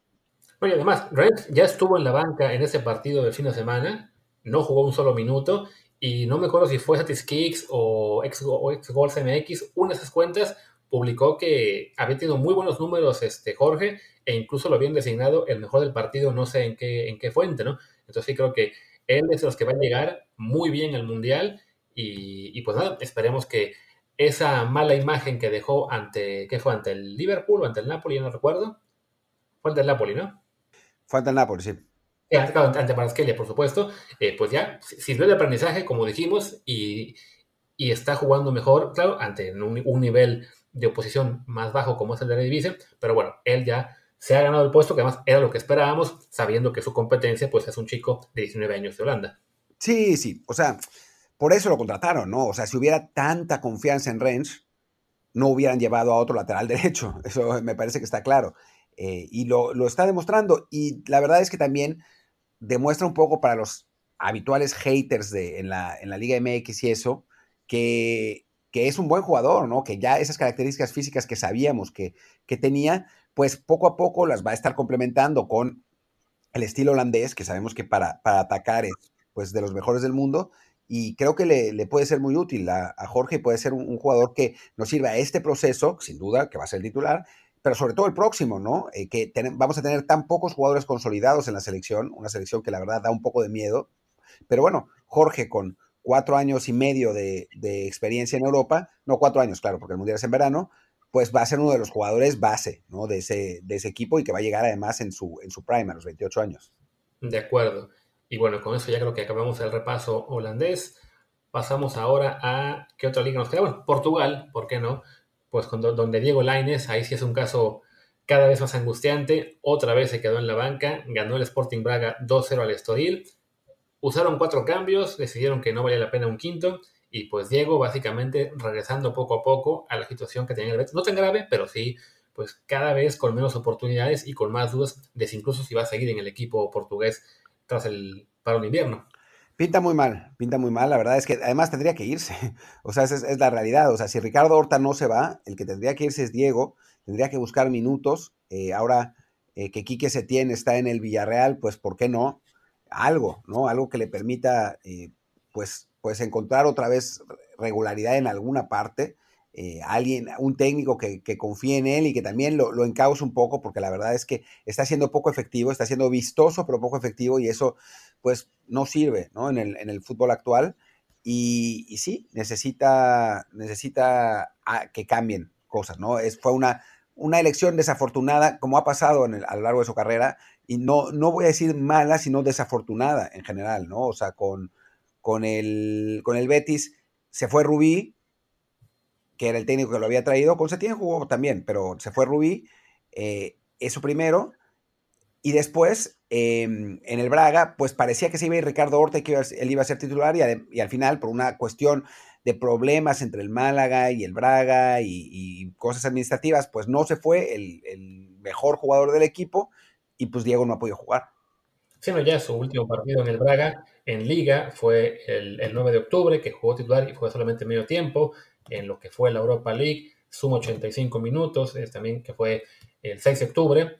Oye, además, Reds ya estuvo en la banca en ese partido del fin de semana, no jugó un solo minuto, y no me acuerdo si fue Kicks o Ex, Goals MX, una de esas cuentas publicó que había tenido muy buenos números este Jorge, e incluso lo habían designado el mejor del partido, no sé en qué, en qué fuente, ¿no? Entonces sí creo que él es de los que va a llegar muy bien al Mundial, y, y pues nada, esperemos que esa mala imagen que dejó ante, ¿qué fue? ¿Ante el Liverpool o ante el Napoli? no recuerdo. Fue ante el Napoli, ¿no? Fue ante el Napoli, sí. ante, ante por supuesto. Eh, pues ya sirvió de aprendizaje, como dijimos, y, está jugando mejor, claro, ante un, nivel de oposición más bajo como es el de la División, pero bueno, él ya se ha ganado el puesto, que además era lo que esperábamos, sabiendo que su competencia pues es un chico de 19 años de Holanda. Sí, sí, o sea, por eso lo contrataron, ¿no? O sea, si hubiera tanta confianza en Rennes, no hubieran llevado a otro lateral derecho. Eso me parece que está claro. Eh, y lo, está demostrando. Y la verdad es que también demuestra un poco para los habituales haters de, en, la, en la Liga MX y eso, que, que, es un buen jugador, ¿no? Que ya esas características físicas que sabíamos que, que tenía, pues poco a poco las va a estar complementando con el estilo holandés, que sabemos que para, para atacar es pues de los mejores del mundo, y creo que le, puede ser muy útil a, Jorge, puede ser un, jugador que nos sirva a este proceso, sin duda, que va a ser titular, pero sobre todo el próximo, ¿no? Eh, que vamos a tener tan pocos jugadores consolidados en la selección, una selección que la verdad da un poco de miedo, pero bueno, Jorge con cuatro años y medio de, experiencia en Europa, no cuatro años, claro, porque el Mundial es en verano, pues va a ser uno de los jugadores base, ¿no? De ese, de ese equipo y que va a llegar además en su, en su prime, a los 28 años. De acuerdo. Y bueno, con eso ya creo que acabamos el repaso holandés. Pasamos ahora a qué otra liga nos queda. Bueno, Portugal, ¿por qué no? Pues con, donde Diego Laines, ahí sí es un caso cada vez más angustiante. Otra vez se quedó en la banca, ganó el Sporting Braga 2-0 al Estoril. Usaron cuatro cambios, decidieron que no valía la pena un quinto. Y pues Diego básicamente regresando poco a poco a la situación que tenía el Betis. No tan grave, pero sí, pues cada vez con menos oportunidades y con más dudas de si incluso si va a seguir en el equipo portugués tras el paro invierno. Pinta muy mal, pinta muy mal. La verdad es que además tendría que irse. O sea, esa es, la realidad. O sea, si Ricardo Horta no se va, el que tendría que irse es Diego. Tendría que buscar minutos. Eh, ahora eh, que Quique Setién está en el Villarreal, pues ¿por qué no? Algo, ¿no? Algo que le permita, eh, pues, pues encontrar otra vez regularidad en alguna parte. Alguien, un técnico que, confíe en él y que también lo, lo encauce un poco, porque la verdad es que está siendo poco efectivo, está siendo vistoso, pero poco efectivo, y eso pues no sirve ¿no? En, el, en el fútbol actual. Y, y, sí, necesita, necesita ah, que cambien cosas, ¿no? Es, fue una, una elección desafortunada, como ha pasado en a lo largo de su carrera, y no, no voy a decir mala, sino desafortunada en general, ¿no? O sea, con, con el, con el Betis, se fue Rubí, que era el técnico que lo había traído, con Setién jugó también, pero se fue Rubí, eh, eso primero, y después em, en el Braga, pues parecía que se iba a ir Ricardo Horta y que él iba a ser titular, y, al final, por una cuestión de problemas entre el Málaga y el Braga y, cosas administrativas, pues no se fue el, el, mejor jugador del equipo, y pues Diego no ha podido jugar. Sí, no, ya su último partido en el Braga en Liga fue el, 9 de octubre, que jugó titular y fue solamente medio tiempo, en lo que fue la Europa League, suma 85 minutos, es también que fue el 6 de octubre,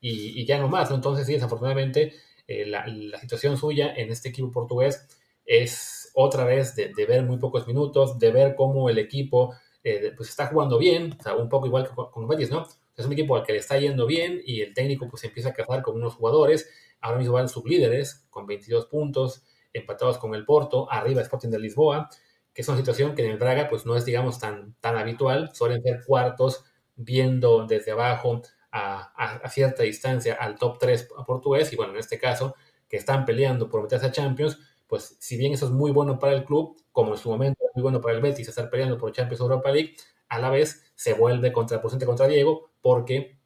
y, ya no más, Entonces, sí, desafortunadamente, eh, la, situación suya en este equipo portugués es otra vez de, ver muy pocos minutos, de ver cómo el equipo eh, pues está jugando bien, o un poco igual que con Betis, ¿no? Es un equipo al que le está yendo bien y el técnico pues empieza a cazar con unos jugadores. Ahora mismo van sublíderes con 22 puntos, empatados con el Porto, arriba Sporting de Lisboa, que es una situación que en el Braga pues no es digamos tan, tan habitual, suelen ser cuartos viendo desde abajo a, cierta distancia al top 3 portugués y bueno, en este caso que están peleando por meterse a Champions, pues si bien eso es muy bueno para el club, como en su momento es muy bueno para el Betis estar peleando por Champions Europa League, a la vez se vuelve contraproducente contra Diego porque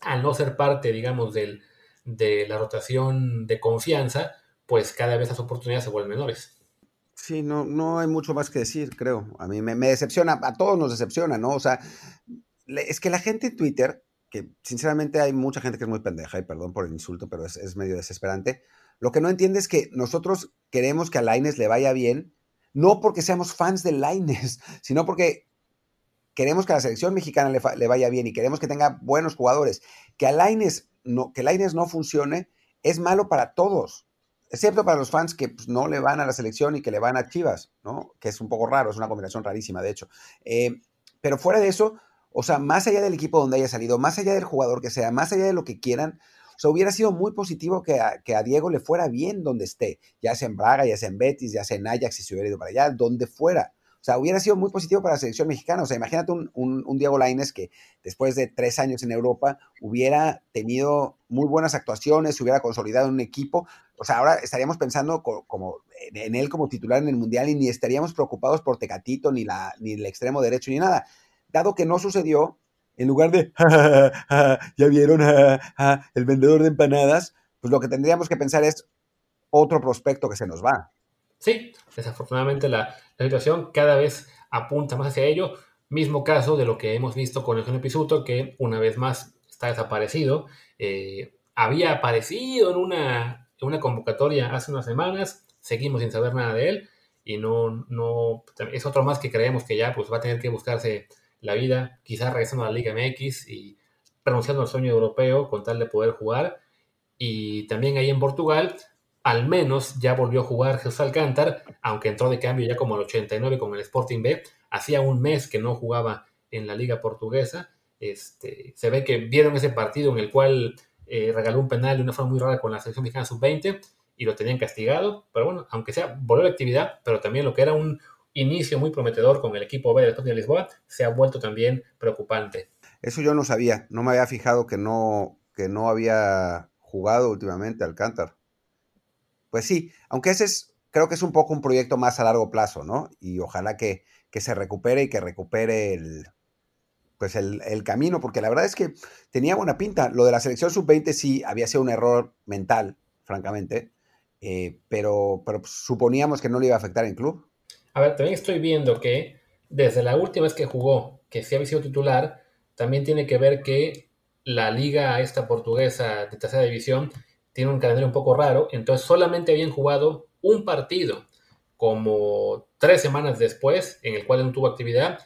al no ser parte, digamos, del, de la rotación de confianza, pues cada vez las oportunidades se vuelven menores. Sí, no, no hay mucho más que decir, creo. A mí me, decepciona, a todos nos decepciona, ¿no? O sea, es que la gente en Twitter, que sinceramente hay mucha gente que es muy pendeja, y perdón por el insulto, pero es, medio desesperante, lo que no entiende es que nosotros queremos que a Laines le vaya bien, no porque seamos fans de Laines, sino porque queremos que a la selección mexicana le, le, vaya bien y queremos que tenga buenos jugadores. Que a Laines no, que no funcione es malo para todos, excepto para los fans que pues, no le van a la selección y que le van a Chivas, ¿no? Que es un poco raro, es una combinación rarísima, de hecho. Eh, pero fuera de eso, o sea, más allá del equipo donde haya salido, más allá del jugador que sea, más allá de lo que quieran, o sea, hubiera sido muy positivo que a, Diego le fuera bien donde esté, ya sea en Braga, ya sea en Betis, ya sea en Ajax, si se hubiera ido para allá, donde fuera. O sea, hubiera sido muy positivo para la selección mexicana. O sea, imagínate un, un, Diego Laines que después de tres años en Europa hubiera tenido muy buenas actuaciones, hubiera consolidado un equipo. O sea, ahora estaríamos pensando como, en él como titular en el Mundial y ni estaríamos preocupados por Tecatito, ni, la, ni el extremo derecho, ni nada. Dado que no sucedió, en lugar de, ya vieron, el vendedor de empanadas, pues lo que tendríamos que pensar es otro prospecto que se nos va. Sí, desafortunadamente la, situación cada vez apunta más hacia ello. Mismo caso de lo que hemos visto con el Eugenio Pisuto, que una vez más está desaparecido. Eh, había aparecido en una, una convocatoria hace unas semanas, seguimos sin saber nada de él y no, no es otro más que creemos que ya pues, va a tener que buscarse la vida, quizás regresando a la Liga MX y pronunciando el sueño europeo con tal de poder jugar. Y también ahí en Portugal al menos ya volvió a jugar Jesús Alcántar, aunque entró de cambio ya como al 89 con el Sporting B. Hacía un mes que no jugaba en la liga portuguesa. Este, se ve que vieron ese partido en el cual eh, regaló un penal de una forma muy rara con la selección mexicana sub-20 y lo tenían castigado. Pero bueno, aunque sea, volvió a la actividad, pero también lo que era un inicio muy prometedor con el equipo B del Sporting de Lisboa se ha vuelto también preocupante. Eso yo no sabía, no me había fijado que no, que no había jugado últimamente Alcántar pues sí, aunque ese es, creo que es un poco un proyecto más a largo plazo, ¿no? Y ojalá que, se recupere y que recupere el, pues el, camino, porque la verdad es que tenía buena pinta. Lo de la selección sub-20 sí había sido un error mental, francamente, eh, pero, pero suponíamos que no le iba a afectar en club. A ver, también estoy viendo que desde la última vez que jugó, que sí había sido titular, también tiene que ver que la liga esta portuguesa de tercera división tiene un calendario un poco raro, entonces solamente habían jugado un partido como tres semanas después, en el cual no tuvo actividad,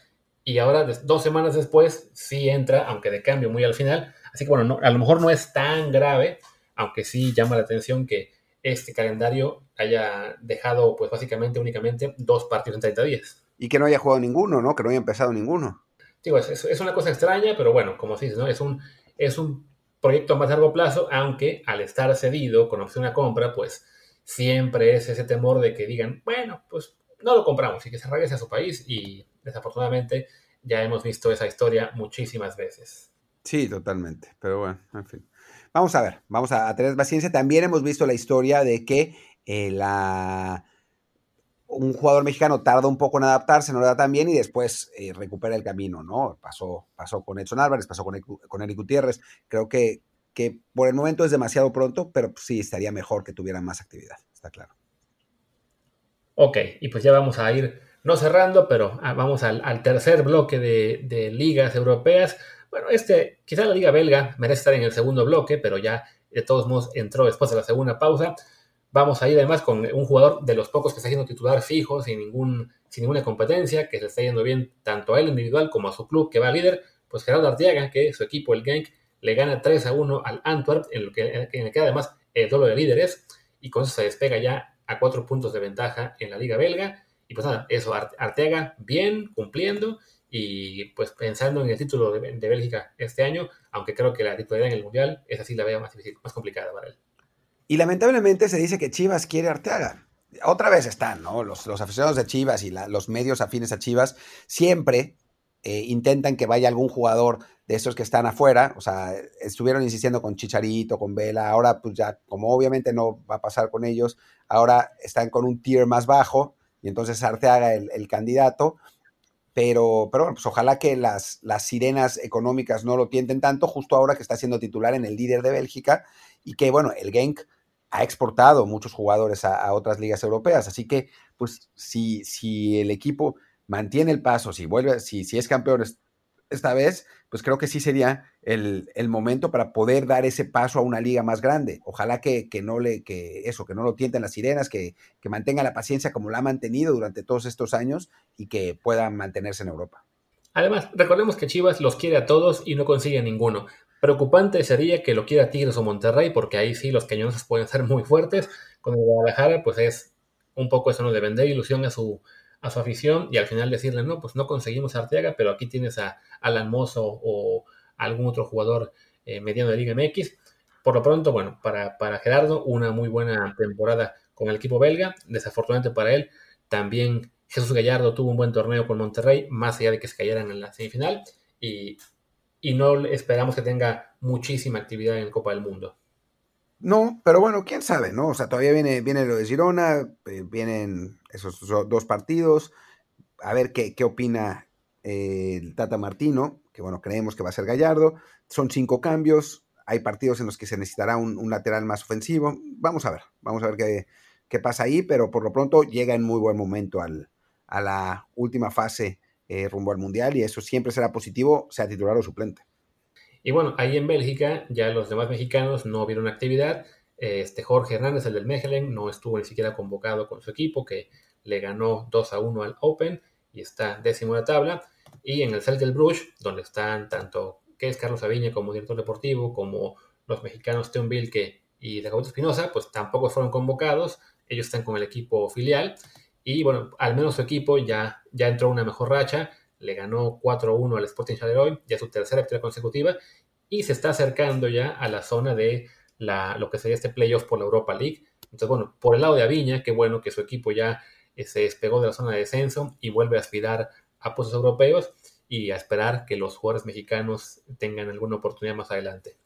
y ahora dos semanas después sí entra, aunque de cambio muy al final. Así que bueno, a lo mejor no es tan grave, aunque sí llama la atención que este calendario haya dejado pues básicamente únicamente dos partidos en 30 días. Y que no haya jugado ninguno, ¿no? Que no haya empezado ninguno. Digo, es, es una cosa extraña, pero bueno, como se dice, ¿no? Es un, es un proyecto a más largo plazo, aunque al estar cedido con opción a compra, pues siempre es ese temor de que digan, bueno, pues no lo compramos y que se regrese a su país y desafortunadamente ya hemos visto esa historia muchísimas veces. Sí, totalmente, pero bueno, en fin. Vamos a ver, vamos a, tener paciencia. También hemos visto la historia de que eh, la, un jugador mexicano tarda un poco en adaptarse, no le da tan bien y después eh, recupera el camino, ¿no? Pasó, pasó con Edson Álvarez, pasó con, con Eric Gutiérrez. Creo que, que por el momento es demasiado pronto, pero sí estaría mejor que tuvieran más actividad, está claro. Ok, y pues ya vamos a ir, no cerrando, pero ah, vamos al, tercer bloque de, ligas europeas. Bueno, este, quizá la liga belga merece estar en el segundo bloque, pero ya de todos modos entró después de la segunda pausa. Vamos a ir además con un jugador de los pocos que está siendo titular fijo, sin, ningún, sin ninguna competencia, que se está yendo bien tanto a él individual como a su club que va líder, pues Gerardo Arteaga, que su equipo, el Genk, le gana 3 a 1 al Antwerp, en, lo que, en el que además el duelo de líderes, y con eso se despega ya a cuatro puntos de ventaja en la liga belga. Y pues nada, eso, Arteaga bien, cumpliendo, y pues pensando en el título de, de Bélgica este año, aunque creo que la titularidad en el Mundial, es así la veo más complicada para él. Y lamentablemente se dice que Chivas quiere Arteaga. Otra vez están, ¿no? Los, los aficionados de Chivas y los medios afines a Chivas siempre eh, intentan que vaya algún jugador de esos que están afuera. O sea, estuvieron insistiendo con Chicharito, con Vela. Ahora, pues ya, como obviamente no va a pasar con ellos, ahora están con un tier más bajo y entonces Arteaga el, el candidato. Pero, pero bueno, pues ojalá que las, las sirenas económicas no lo tienten tanto, justo ahora que está siendo titular en el líder de Bélgica y que, bueno, el Genk ha exportado muchos jugadores a, otras ligas europeas. Así que, pues, si, si el equipo mantiene el paso, si vuelve, si, si es campeón esta vez, pues creo que sí sería el, momento para poder dar ese paso a una liga más grande. Ojalá que, no le, que eso, que no lo tienten las sirenas, que, que mantenga la paciencia como la ha mantenido durante todos estos años y que pueda mantenerse en Europa. Además, recordemos que Chivas los quiere a todos y no consigue a ninguno. Preocupante sería que lo quiera Tigres o Monterrey, porque ahí sí los cañones pueden ser muy fuertes. Con el Guadalajara, pues es un poco eso, ¿no? De vender ilusión a su, a su afición y al final decirle, no, pues no conseguimos a Arteaga, pero aquí tienes a Alan Mozo o algún otro jugador eh, mediano de Liga MX. Por lo pronto, bueno, para, para Gerardo, una muy buena temporada con el equipo belga. Desafortunadamente para él, también Jesús Gallardo tuvo un buen torneo con Monterrey, más allá de que se cayeran en la semifinal. Y y no esperamos que tenga muchísima actividad en Copa del Mundo. No, pero bueno, quién sabe, ¿no? O sea, todavía viene, viene lo de Girona, eh, vienen esos dos partidos, a ver qué, qué opina eh, el Tata Martino, que bueno, creemos que va a ser Gallardo. Son cinco cambios, hay partidos en los que se necesitará un, lateral más ofensivo. Vamos a ver, vamos a ver qué, qué, pasa ahí, pero por lo pronto llega en muy buen momento al, a la última fase eh, rumbo al Mundial y eso siempre será positivo, sea titular o suplente. Y bueno, ahí en Bélgica ya los demás mexicanos no vieron actividad. Este Jorge Hernández, el del Mechelen, no estuvo ni siquiera convocado con su equipo, que le ganó 2 a 1 al Open y está décimo de la tabla. Y en el Celtic Bruges, donde están tanto que es Carlos Aviña como director deportivo, como los mexicanos Teon Vilke y Dagoberto Espinosa, pues tampoco fueron convocados. Ellos están con el equipo filial. Y bueno, al menos su equipo ya, ya entró una mejor racha, le ganó 4-1 al Sporting Charleroi, ya su tercera victoria consecutiva, y se está acercando ya a la zona de lo que sería este playoff por la Europa League. Entonces, bueno, por el lado de Aviña, qué bueno que su equipo ya eh, se despegó de la zona de descenso y vuelve a aspirar a puestos europeos y a esperar que los jugadores mexicanos tengan alguna oportunidad más adelante.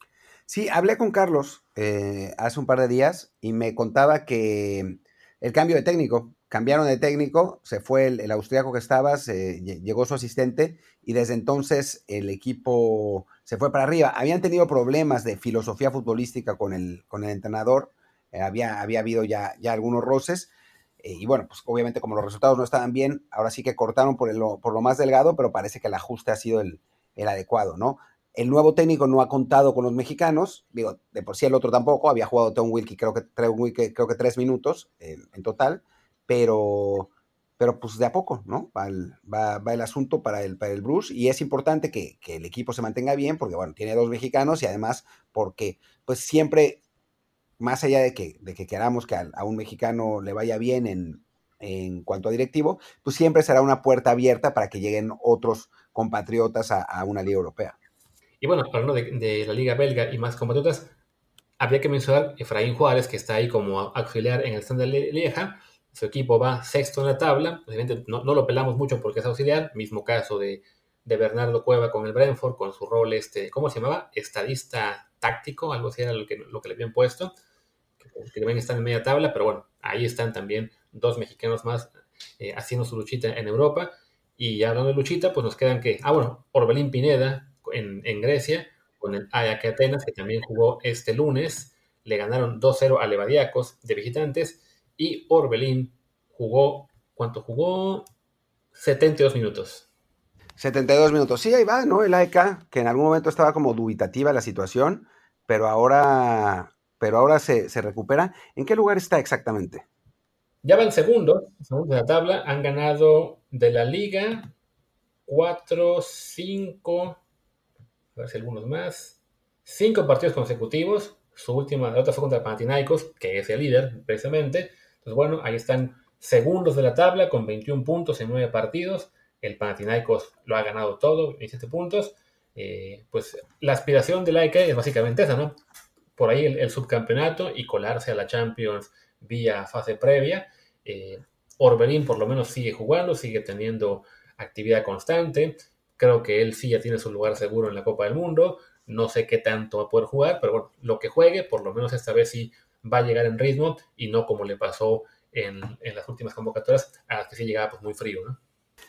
Sí, hablé con Carlos eh, hace un par de días y me contaba que el cambio de técnico cambiaron de técnico, se fue el, austriaco que estaba, llegó su asistente y desde entonces el equipo se fue para arriba. Habían tenido problemas de filosofía futbolística con el, con el entrenador, eh, había, había habido ya, ya algunos roces. Eh, y bueno, pues obviamente como los resultados no estaban bien, ahora sí que cortaron por, por lo más delgado, pero parece que el ajuste ha sido el, adecuado, ¿no? El nuevo técnico no ha contado con los mexicanos, digo, de por sí el otro tampoco, había jugado Tom Wilkie creo que, creo que tres minutos en total, pero, pero pues de a poco, ¿no? Va el, va, el asunto para el, para el Bruce y es importante que, el equipo se mantenga bien porque, bueno, tiene dos mexicanos y además porque, pues siempre, más allá de que, de que queramos que a, un mexicano le vaya bien en, en, cuanto a directivo, pues siempre será una puerta abierta para que lleguen otros compatriotas a, una liga europea. Y bueno, hablando de, de la liga belga y más compatriotas, habría que mencionar Efraín Juárez, que está ahí como auxiliar en el stand de Lieja, su equipo va sexto en la tabla, obviamente no, lo pelamos mucho porque es auxiliar, mismo caso de, Bernardo Cueva con el Brentford, con su rol, este, ¿cómo se llamaba? Estadista táctico, algo así era lo que, lo que le habían puesto, que, que estar en media tabla, pero bueno, ahí están también dos mexicanos más eh, haciendo su luchita en Europa. Y hablando de luchita, pues nos quedan que, ah, bueno, Orbelín Pineda en, en Grecia, con el Ajax Atenas, que también jugó este lunes. Le ganaron 2-0 a Levadiacos de visitantes. Y Orbelín jugó, ¿cuánto jugó? 72 minutos. 72 minutos. Sí, ahí va, ¿no? El AEK, que en algún momento estaba como dubitativa la situación, pero ahora, pero ahora se, se recupera. ¿En qué lugar está exactamente? Ya van segundos, segundos de la tabla. Han ganado de la liga 4, 5, a ver si algunos más. 5 partidos consecutivos. Su última derrota fue contra Panathinaikos, que es el líder, precisamente. Entonces, bueno, ahí están segundos de la tabla con 21 puntos en 9 partidos. El Panathinaikos lo ha ganado todo, 17 puntos. Eh, pues la aspiración de Laika es básicamente esa, ¿no? Por ahí el, subcampeonato y colarse a la Champions vía fase previa. Eh, Orbelín por lo menos sigue jugando, sigue teniendo actividad constante. Creo que él sí ya tiene su lugar seguro en la Copa del Mundo. No sé qué tanto va a poder jugar, pero bueno, lo que juegue, por lo menos esta vez sí va a llegar en ritmo y no como le pasó en, las últimas convocatorias, a las que sí llegaba pues muy frío, ¿no?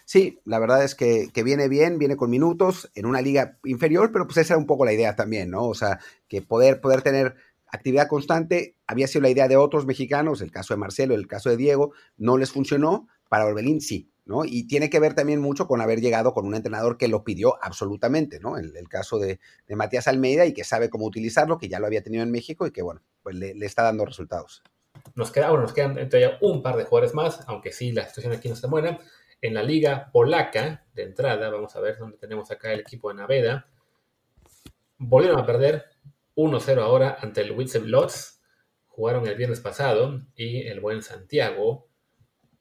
Sí, la verdad es que, viene bien, viene con minutos en una liga inferior, pero pues esa era un poco la idea también, ¿no? O sea, que poder, poder tener actividad constante había sido la idea de otros mexicanos, el caso de Marcelo, el caso de Diego, no les funcionó, para Orbelín sí, Y tiene que ver también mucho con haber llegado con un entrenador que lo pidió absolutamente, ¿no? El, el caso de, Matías Almeida y que sabe cómo utilizarlo, que ya lo había tenido en México y que, bueno, pues le, está dando resultados. Nos, queda, bueno, nos quedan todavía un par de jugadores más, aunque sí, la situación aquí no está buena. En la liga polaca, de entrada, vamos a ver dónde tenemos acá el equipo de Naveda. Volvieron a perder 1-0 ahora ante el Witzel Lotz. Jugaron el viernes pasado y el buen Santiago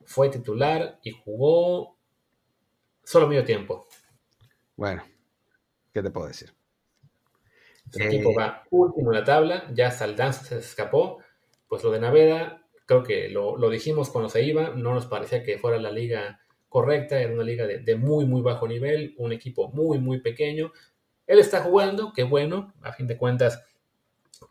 fue titular y jugó solo medio tiempo. Bueno, ¿qué te puedo decir? El equipo eh, va último en la tabla, ya Saldanza se escapó pues lo de Naveda, creo que lo, dijimos cuando se iba, no nos parecía que fuera la liga correcta, era una liga de, muy, muy bajo nivel, un equipo muy, muy pequeño. Él está jugando, qué bueno, a fin de cuentas,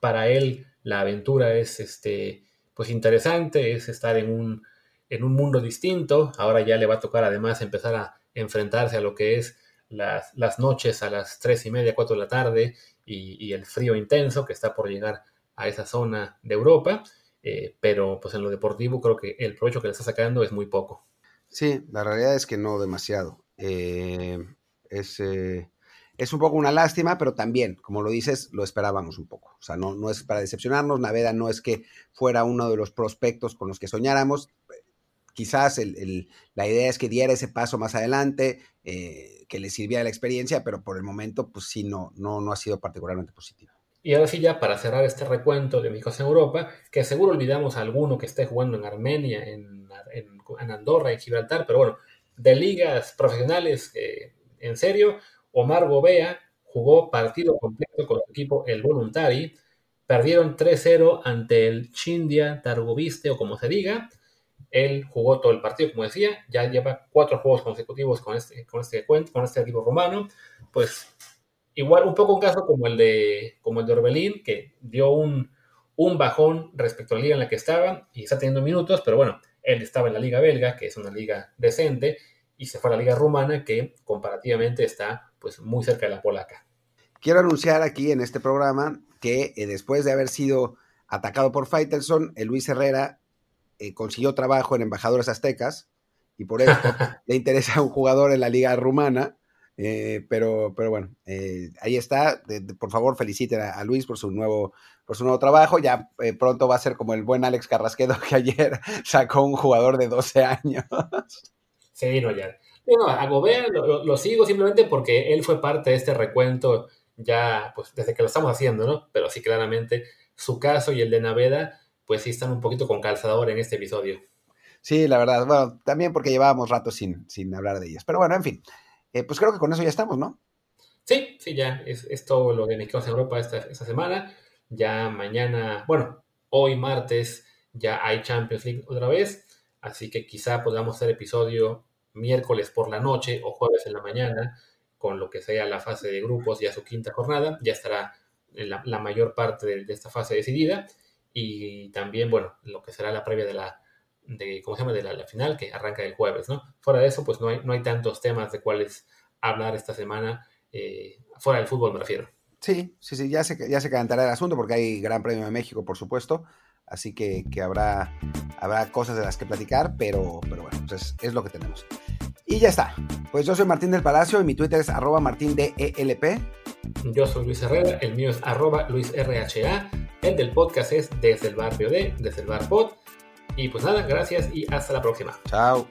para él la aventura es este, pues interesante, es estar en un, en un mundo distinto. Ahora ya le va a tocar además empezar a enfrentarse a lo que es las, noches a las tres y media, cuatro de la tarde y, y, el frío intenso que está por llegar a esa zona de Europa, eh, pero pues en lo deportivo creo que el provecho que le está sacando es muy poco. Sí, la realidad es que no demasiado. Eh, es, eh, es, un poco una lástima, pero también, como lo dices, lo esperábamos un poco. O sea, no, no es para decepcionarnos, Naveda no es que fuera uno de los prospectos con los que soñáramos. Quizás la idea es que diera ese paso más adelante, que le sirviera la experiencia, pero por el momento, pues sí, no, no, no ha sido particularmente positivo. Y ahora sí, ya para cerrar este recuento de México en Europa, que seguro olvidamos a alguno que esté jugando en Armenia, en, Andorra, en Gibraltar, pero bueno, de ligas profesionales, eh, en serio, Omar Gobea jugó partido completo con su equipo, el Voluntari. Perdieron 3-0 ante el Chindia Targoviste, o como se diga. Él jugó todo el partido, como decía, ya lleva cuatro juegos consecutivos con este, con este, con este equipo romano. Pues igual un poco un caso como el de, como el de Orbelín, que dio un, bajón respecto a la liga en la que estaba y está teniendo minutos, pero bueno, él estaba en la liga belga, que es una liga decente, y se fue a la liga rumana, que comparativamente está pues muy cerca de la polaca. Quiero anunciar aquí en este programa que eh, después de haber sido atacado por Faitelson, el Luis Herrera eh, consiguió trabajo en Embajadores Aztecas y por eso le interesa un jugador en la liga rumana eh, pero, pero bueno, eh, ahí está. por favor, feliciten a, Luis por su nuevo, por su nuevo trabajo. Ya eh, pronto va a ser como el buen Alex Carrasquedo que ayer sacó un jugador de 12 años. Sí, no, ya. Bueno, a Gobea lo, sigo simplemente porque él fue parte de este recuento ya, pues desde que lo estamos haciendo, ¿no? Pero sí, claramente su caso y el de Naveda, pues sí están un poquito con calzador en este episodio. Sí, la verdad. Bueno, también porque llevábamos rato sin, sin hablar de ellos. Pero bueno, en fin. Eh, pues creo que con eso ya estamos, ¿no? Sí, sí, ya es, todo lo que Mexicanos en Europa esta, esta semana. Ya mañana, bueno, hoy martes ya hay Champions League otra vez, así que quizá podamos hacer episodio miércoles por la noche o jueves en la mañana, con lo que sea la fase de grupos, ya su quinta jornada, ya estará la, la mayor parte de, esta fase decidida y también, bueno, lo que será la previa de la de ¿cómo se llama? de la, final que arranca el jueves, ¿no? Fuera de eso, pues no hay, no hay tantos temas de cuáles hablar esta semana, eh, fuera del fútbol me refiero. Sí, sí, sí, ya se, ya se calentará el asunto porque hay Gran Premio de México, por supuesto, así que, habrá, habrá cosas de las que platicar, pero, pero bueno, pues es, lo que tenemos. Y ya está. Pues yo soy Martín del Palacio y mi Twitter es arroba martindelp. Yo soy Luis Herrera, el mío es arroba luisrha, el del podcast es desde el barrio de, desde el bar pod. Y pues nada, gracias y hasta la próxima. Chao.